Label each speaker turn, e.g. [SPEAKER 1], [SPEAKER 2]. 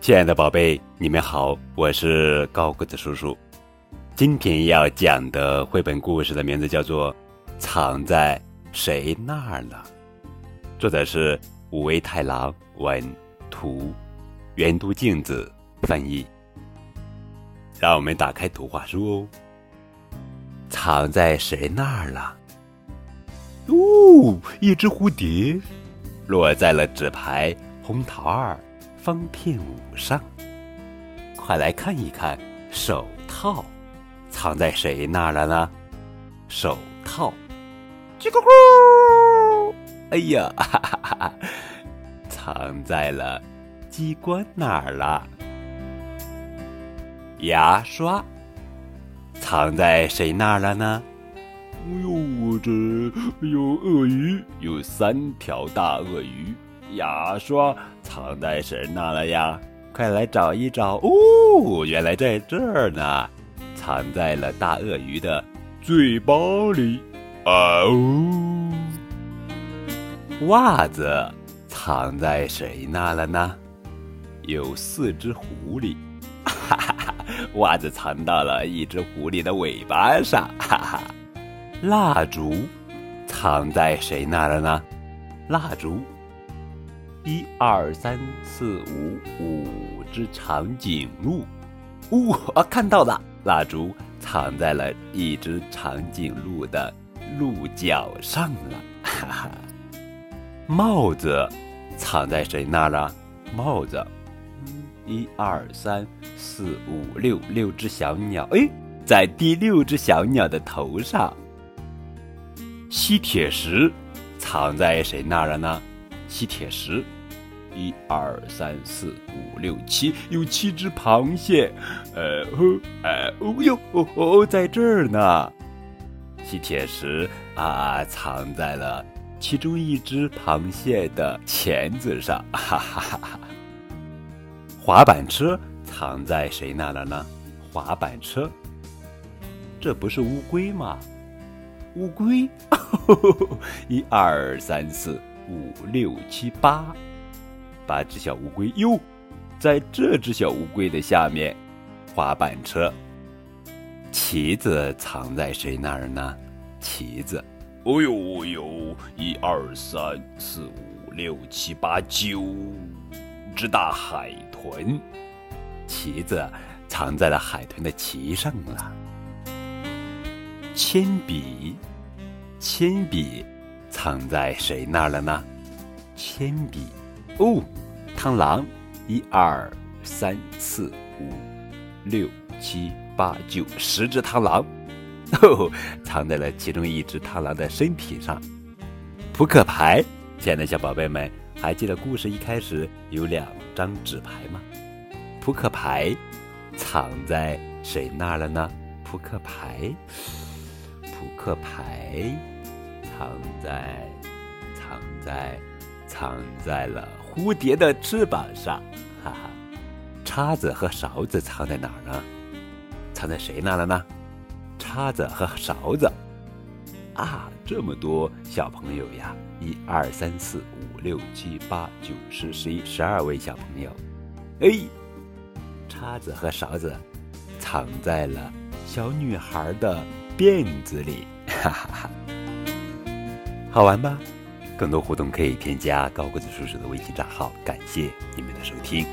[SPEAKER 1] 亲爱的宝贝，你们好，我是高个子叔叔。今天要讲的绘本故事的名字叫做《藏在谁那儿了》，作者是五味太郎，文图，原都镜子翻译。让我们打开图画书哦。藏在谁那儿了？哦，一只蝴蝶落在了纸牌红桃二方片五上。快来看一看，手套藏在谁那儿了呢？手套，叽咕咕！哎呀，哈哈哈哈，藏在了机关那儿了。牙刷藏在谁那儿了呢？哎呦，我这有鳄鱼，有三条大鳄鱼。牙刷藏在谁那了呀？快来找一找哦！原来在这儿呢，藏在了大鳄鱼的嘴巴里。啊哦！袜子藏在谁那了呢？有四只狐狸。哈哈哈！袜子藏到了一只狐狸的尾巴上。哈哈！蜡烛藏在谁那了呢？蜡烛，一二三四五，五只长颈鹿。呜啊，看到了，蜡烛藏在了一只长颈鹿的鹿角上了。哈哈！帽子藏在谁那儿了？帽子。一二三四五六，六只小鸟，哎，在第六只小鸟的头上。吸铁石藏在谁那儿了呢？吸铁石，一二三四五六七，有七只螃蟹，呃呵，呃哦哟哦哦，在这儿呢。吸铁石啊，藏在了其中一只螃蟹的钳子上，哈哈哈哈。滑板车藏在谁那了呢？滑板车，这不是乌龟吗？乌龟，一二三四五六七八，八只小乌龟哟，在这只小乌龟的下面，滑板车。旗子藏在谁那儿呢？旗子，哦呦哦呦，一二三四五六七八九。只大海豚，旗子藏在了海豚的鳍上了。铅笔，铅笔藏在谁那儿了呢？铅笔，哦，螳螂，一二三四五六七八九，十只螳螂，哦，藏在了其中一只螳螂的身体上。扑克牌，亲爱的小宝贝们。还记得故事一开始有两张纸牌吗？扑克牌藏在谁那儿了呢？扑克牌，扑克牌藏在藏在藏在了蝴蝶的翅膀上，哈哈！叉子和勺子藏在哪儿呢？藏在谁那了呢？叉子和勺子。啊，这么多小朋友呀！一二三四五六七八九十十一十二位小朋友，哎，叉子和勺子藏在了小女孩的辫子里，哈哈哈！好玩吧？更多互动可以添加高个子叔叔的微信账号。感谢你们的收听。